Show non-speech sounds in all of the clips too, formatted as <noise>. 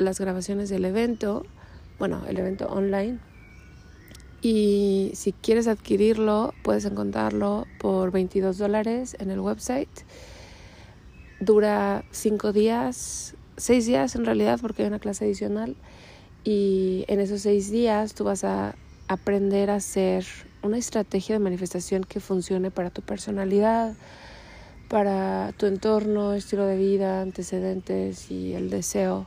las grabaciones del evento, bueno, el evento online. Y si quieres adquirirlo, puedes encontrarlo por 22 dólares en el website. Dura 5 días, 6 días en realidad, porque hay una clase adicional. Y en esos 6 días tú vas a aprender a hacer una estrategia de manifestación que funcione para tu personalidad, para tu entorno, estilo de vida, antecedentes y el deseo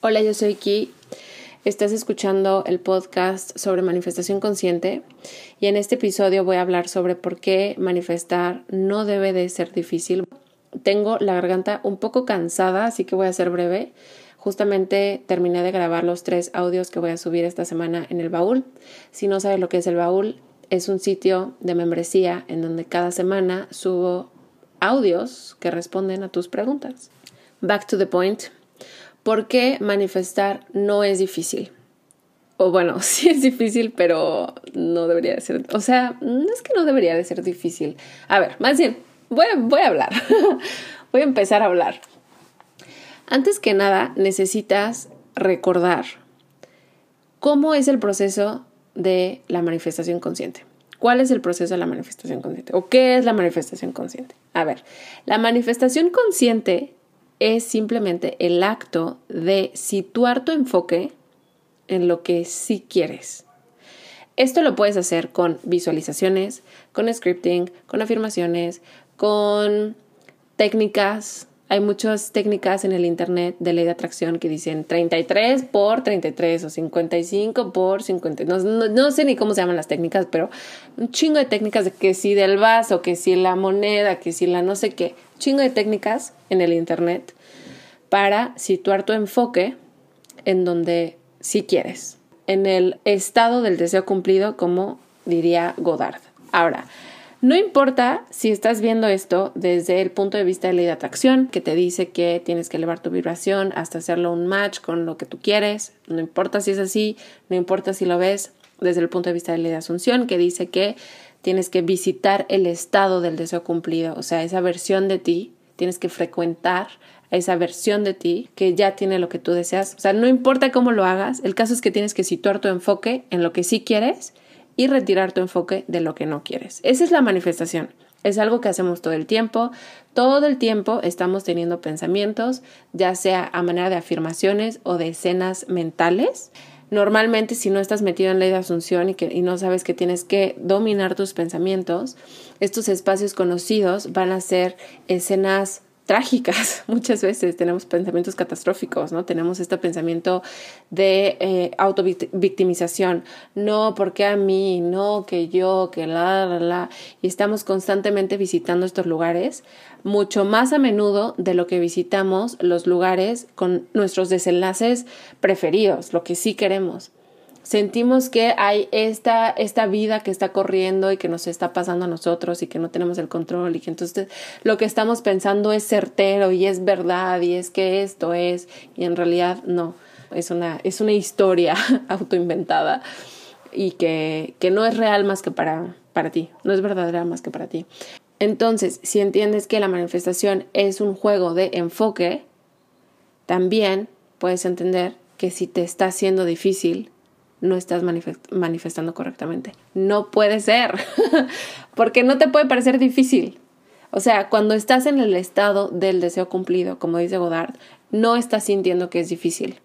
Hola, yo soy Ki. Estás escuchando el podcast sobre manifestación consciente y en este episodio voy a hablar sobre por qué manifestar no debe de ser difícil. Tengo la garganta un poco cansada, así que voy a ser breve. Justamente terminé de grabar los tres audios que voy a subir esta semana en el baúl. Si no sabes lo que es el baúl, es un sitio de membresía en donde cada semana subo audios que responden a tus preguntas. Back to the point. ¿Por qué manifestar no es difícil? O bueno, <laughs> sí es difícil, pero no debería de ser. O sea, no es que no debería de ser difícil. A ver, más bien, voy a, voy a hablar. <laughs> voy a empezar a hablar. Antes que nada, necesitas recordar cómo es el proceso de la manifestación consciente. ¿Cuál es el proceso de la manifestación consciente? ¿O qué es la manifestación consciente? A ver, la manifestación consciente es simplemente el acto de situar tu enfoque en lo que sí quieres. Esto lo puedes hacer con visualizaciones, con scripting, con afirmaciones, con técnicas. Hay muchas técnicas en el internet de ley de atracción que dicen 33 por 33 o 55 por 50. No, no, sé ni cómo se llaman las técnicas, pero un chingo de técnicas de que si del vaso, que si la moneda, que si la no sé qué. Chingo de técnicas en el internet para situar tu enfoque en donde sí quieres, en el estado del deseo cumplido, como diría Godard. Ahora, no importa si estás viendo esto desde el punto de vista de ley de atracción, que te dice que tienes que elevar tu vibración hasta hacerlo un match con lo que tú quieres, no importa si es así, no importa si lo ves desde el punto de vista de ley de asunción, que dice que tienes que visitar el estado del deseo cumplido, o sea, esa versión de ti, tienes que frecuentar a esa versión de ti que ya tiene lo que tú deseas. O sea, no importa cómo lo hagas, el caso es que tienes que situar tu enfoque en lo que sí quieres y retirar tu enfoque de lo que no quieres. Esa es la manifestación. Es algo que hacemos todo el tiempo. Todo el tiempo estamos teniendo pensamientos, ya sea a manera de afirmaciones o de escenas mentales. Normalmente, si no estás metido en ley de asunción y, que, y no sabes que tienes que dominar tus pensamientos, estos espacios conocidos van a ser escenas trágicas. <laughs> Muchas veces tenemos pensamientos catastróficos, ¿no? Tenemos este pensamiento de eh, autovictimización. No, porque a mí? No, que yo, que la, la, la. Y estamos constantemente visitando estos lugares, mucho más a menudo de lo que visitamos los lugares con nuestros desenlaces preferidos, lo que sí queremos sentimos que hay esta, esta vida que está corriendo y que nos está pasando a nosotros y que no tenemos el control y que entonces lo que estamos pensando es certero y es verdad y es que esto es y en realidad no. es una, es una historia <laughs> autoinventada y que, que no es real más que para, para ti, no es verdadera más que para ti. Entonces, si entiendes que la manifestación es un juego de enfoque, también puedes entender que si te está haciendo difícil, no estás manifestando correctamente. No puede ser, <laughs> porque no te puede parecer difícil. O sea, cuando estás en el estado del deseo cumplido, como dice Godard, no estás sintiendo que es difícil.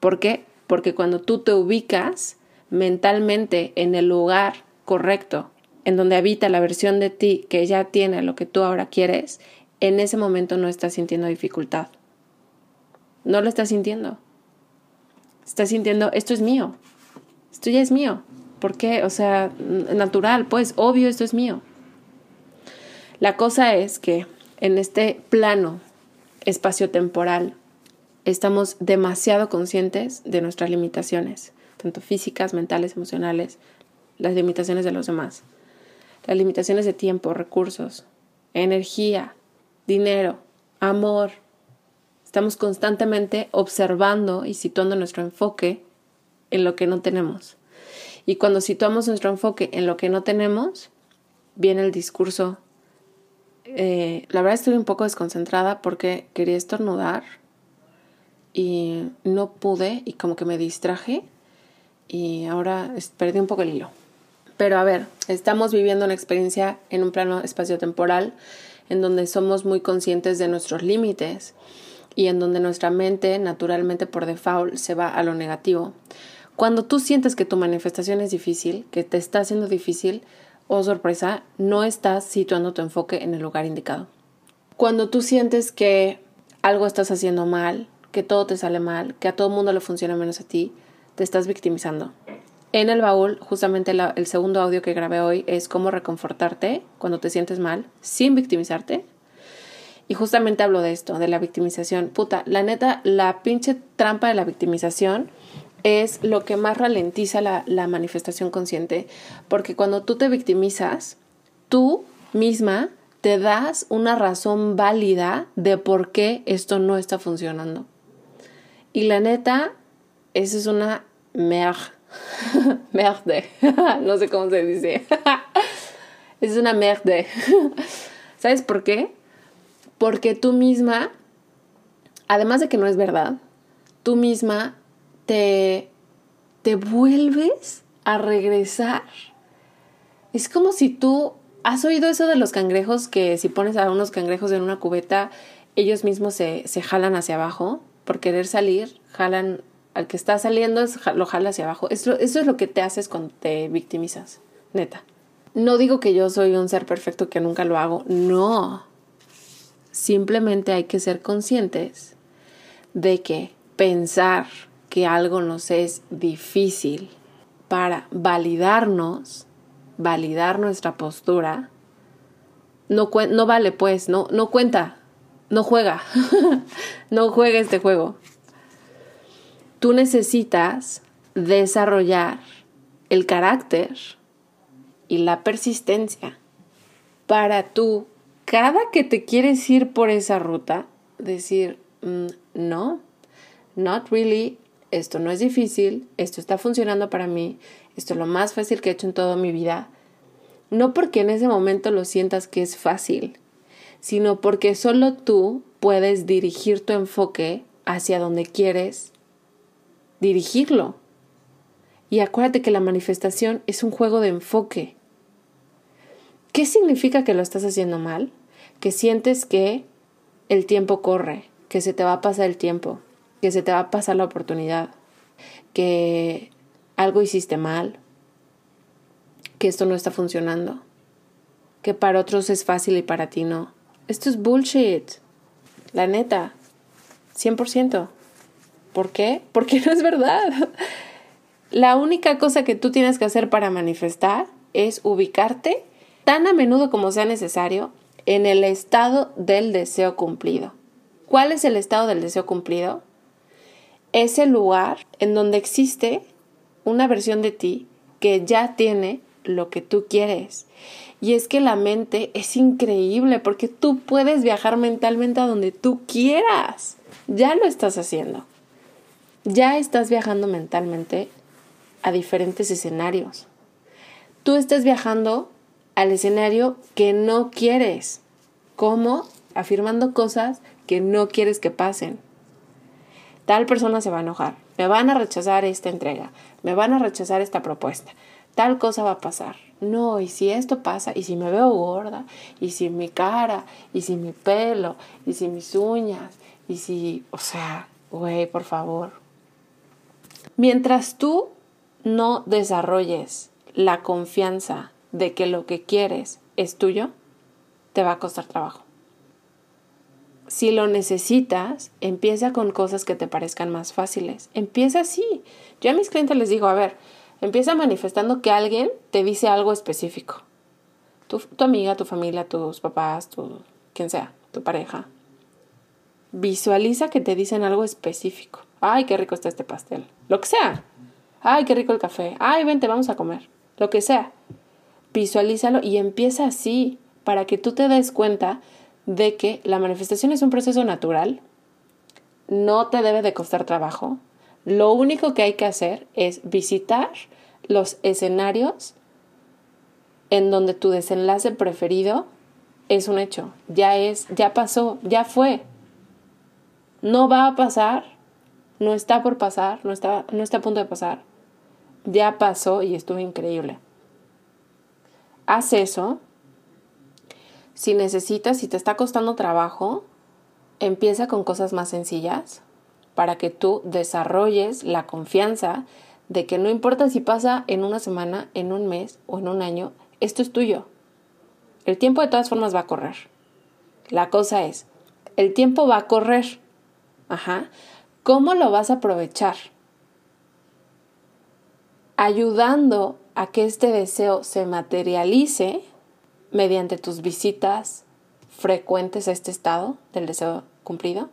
¿Por qué? Porque cuando tú te ubicas mentalmente en el lugar correcto, en donde habita la versión de ti que ya tiene lo que tú ahora quieres, en ese momento no estás sintiendo dificultad. No lo estás sintiendo. Estás sintiendo, esto es mío. Esto ya es mío. ¿Por qué? O sea, natural, pues, obvio, esto es mío. La cosa es que en este plano espacio-temporal estamos demasiado conscientes de nuestras limitaciones, tanto físicas, mentales, emocionales, las limitaciones de los demás, las limitaciones de tiempo, recursos, energía, dinero, amor. Estamos constantemente observando y situando nuestro enfoque en lo que no tenemos. Y cuando situamos nuestro enfoque en lo que no tenemos, viene el discurso. Eh, la verdad estoy un poco desconcentrada porque quería estornudar y no pude y como que me distraje y ahora perdí un poco el hilo. Pero a ver, estamos viviendo una experiencia en un plano espaciotemporal en donde somos muy conscientes de nuestros límites y en donde nuestra mente naturalmente por default se va a lo negativo. Cuando tú sientes que tu manifestación es difícil, que te está haciendo difícil, oh sorpresa, no estás situando tu enfoque en el lugar indicado. Cuando tú sientes que algo estás haciendo mal, que todo te sale mal, que a todo mundo le funciona menos a ti, te estás victimizando. En el baúl, justamente el segundo audio que grabé hoy es cómo reconfortarte cuando te sientes mal sin victimizarte. Y justamente hablo de esto, de la victimización. Puta, la neta, la pinche trampa de la victimización es lo que más ralentiza la, la manifestación consciente, porque cuando tú te victimizas, tú misma te das una razón válida de por qué esto no está funcionando. Y la neta, esa es una merde. <laughs> <laughs> no sé cómo se dice. <laughs> es una merde. ¿Sabes por qué? Porque tú misma, además de que no es verdad, tú misma te, te vuelves a regresar. Es como si tú has oído eso de los cangrejos que si pones a unos cangrejos en una cubeta, ellos mismos se, se jalan hacia abajo por querer salir, jalan al que está saliendo lo jala hacia abajo. Eso, eso es lo que te haces cuando te victimizas, neta. No digo que yo soy un ser perfecto que nunca lo hago, no. Simplemente hay que ser conscientes de que pensar que algo nos es difícil para validarnos, validar nuestra postura, no, no vale pues, no, no cuenta, no juega, <laughs> no juega este juego. Tú necesitas desarrollar el carácter y la persistencia para tú, cada que te quieres ir por esa ruta, decir, mm, no, not really, esto no es difícil, esto está funcionando para mí, esto es lo más fácil que he hecho en toda mi vida. No porque en ese momento lo sientas que es fácil, sino porque solo tú puedes dirigir tu enfoque hacia donde quieres dirigirlo. Y acuérdate que la manifestación es un juego de enfoque. ¿Qué significa que lo estás haciendo mal? Que sientes que el tiempo corre, que se te va a pasar el tiempo, que se te va a pasar la oportunidad, que algo hiciste mal, que esto no está funcionando, que para otros es fácil y para ti no. Esto es bullshit. La neta. 100%. ¿Por qué? Porque no es verdad. La única cosa que tú tienes que hacer para manifestar es ubicarte tan a menudo como sea necesario en el estado del deseo cumplido. ¿Cuál es el estado del deseo cumplido? Es el lugar en donde existe una versión de ti que ya tiene lo que tú quieres. Y es que la mente es increíble porque tú puedes viajar mentalmente a donde tú quieras. Ya lo estás haciendo. ya estás viajando mentalmente a diferentes escenarios. Tú estás viajando al escenario que no quieres. ¿Cómo? Afirmando cosas que no quieres que pasen. Tal persona se va a enojar. Me van a rechazar esta entrega. Me van a rechazar esta propuesta. Tal cosa va a pasar. No, y si esto pasa, y si me veo gorda, y si mi cara, y si mi pelo, y si mis uñas, y si, o sea, güey, por favor. Mientras tú no desarrolles la confianza de que lo que quieres es tuyo, te va a costar trabajo. Si lo necesitas, empieza con cosas que te parezcan más fáciles. Empieza así. Yo a mis clientes les digo, a ver, empieza manifestando que alguien te dice algo específico. Tu, tu amiga, tu familia, tus papás, tu, quien sea, tu pareja. Visualiza que te dicen algo específico. Ay, qué rico está este pastel. Lo que sea. Ay, qué rico el café. Ay, vente, vamos a comer. Lo que sea. Visualízalo y empieza así para que tú te des cuenta de que la manifestación es un proceso natural, no te debe de costar trabajo. Lo único que hay que hacer es visitar los escenarios en donde tu desenlace preferido es un hecho, ya es, ya pasó, ya fue. No va a pasar, no está por pasar, no está, no está a punto de pasar. Ya pasó y estuvo increíble. Haz eso si necesitas, si te está costando trabajo, empieza con cosas más sencillas para que tú desarrolles la confianza de que no importa si pasa en una semana, en un mes o en un año, esto es tuyo. El tiempo de todas formas va a correr. La cosa es, el tiempo va a correr. Ajá. ¿Cómo lo vas a aprovechar? Ayudando a que este deseo se materialice mediante tus visitas frecuentes a este estado del deseo cumplido.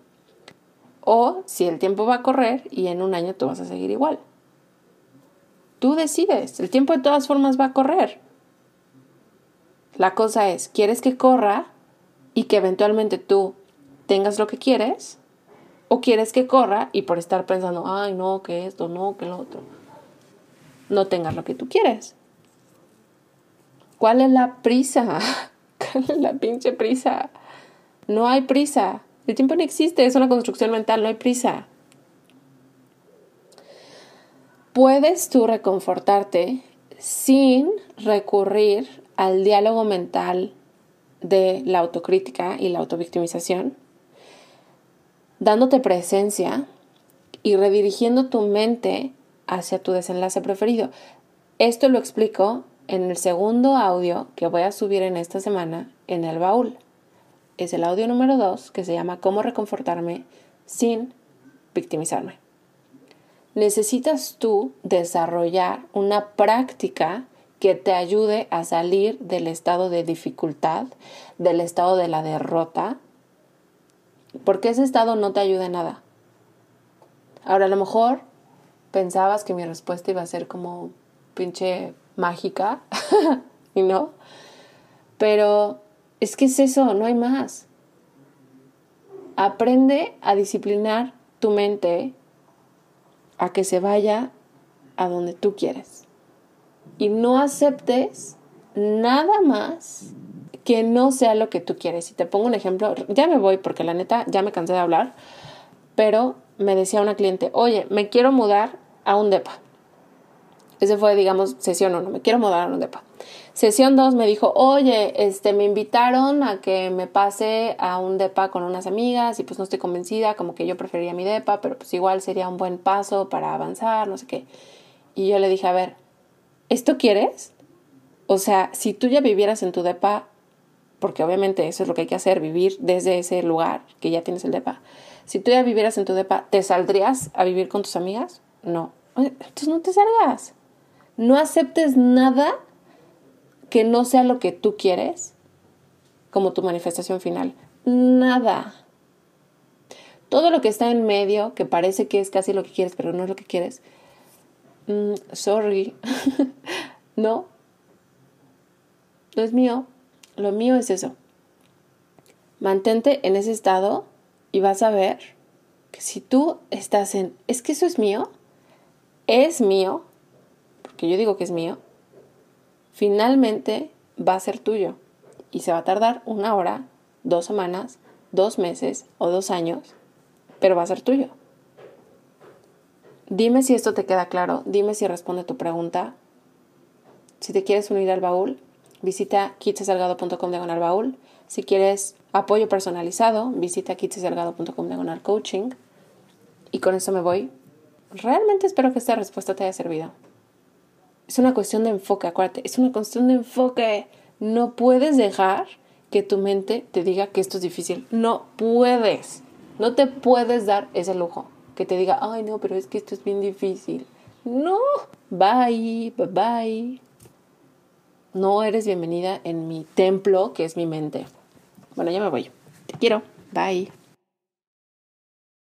O si el tiempo va a correr y en un año tú vas a seguir igual. Tú decides, el tiempo de todas formas va a correr. La cosa es, ¿quieres que corra y que eventualmente tú tengas lo que quieres? ¿O quieres que corra y por estar pensando, ay, no, que esto, no, que lo otro, no tengas lo que tú quieres? ¿Cuál es la prisa? <laughs> ¿Cuál es la pinche prisa? No hay prisa. El tiempo no existe, es una construcción mental, no hay prisa. Puedes tú reconfortarte sin recurrir al diálogo mental de la autocrítica y la autovictimización, dándote presencia y redirigiendo tu mente hacia tu desenlace preferido. Esto lo explico en el segundo audio que voy a subir en esta semana en el baúl. Es el audio número 2 que se llama Cómo reconfortarme sin victimizarme. Necesitas tú desarrollar una práctica que te ayude a salir del estado de dificultad, del estado de la derrota, porque ese estado no te ayuda en nada. Ahora, a lo mejor pensabas que mi respuesta iba a ser como pinche mágica, <laughs> y no. Pero es que es eso, no hay más. Aprende a disciplinar tu mente a que se vaya a donde tú quieres. Y no aceptes nada más que no sea lo que tú quieres. Y te pongo un ejemplo, ya me voy porque la neta ya me cansé de hablar, pero me decía una cliente, oye, me quiero mudar a un DEPA. Ese fue, digamos, sesión 1, me quiero mudar a un depa. Sesión 2 me dijo, oye, este, me invitaron a que me pase a un depa con unas amigas y pues no estoy convencida, como que yo preferiría mi depa, pero pues igual sería un buen paso para avanzar, no sé qué. Y yo le dije, a ver, ¿esto quieres? O sea, si tú ya vivieras en tu depa, porque obviamente eso es lo que hay que hacer, vivir desde ese lugar que ya tienes el depa. Si tú ya vivieras en tu depa, ¿te saldrías a vivir con tus amigas? No. Entonces no te salgas. No aceptes nada que no sea lo que tú quieres como tu manifestación final. Nada. Todo lo que está en medio, que parece que es casi lo que quieres, pero no es lo que quieres, mm, sorry, <laughs> no, no es mío. Lo mío es eso. Mantente en ese estado y vas a ver que si tú estás en, es que eso es mío, es mío, porque yo digo que es mío, finalmente va a ser tuyo y se va a tardar una hora, dos semanas, dos meses o dos años, pero va a ser tuyo. Dime si esto te queda claro, dime si responde tu pregunta. Si te quieres unir al baúl, visita kitsesalgado.com diagonal baúl. Si quieres apoyo personalizado, visita kitsesalgado.com diagonal coaching. Y con eso me voy. Realmente espero que esta respuesta te haya servido. Es una cuestión de enfoque, acuérdate, es una cuestión de enfoque. No puedes dejar que tu mente te diga que esto es difícil. No puedes. No te puedes dar ese lujo. Que te diga, ay no, pero es que esto es bien difícil. No. Bye, bye, bye. No eres bienvenida en mi templo, que es mi mente. Bueno, ya me voy. Te quiero. Bye.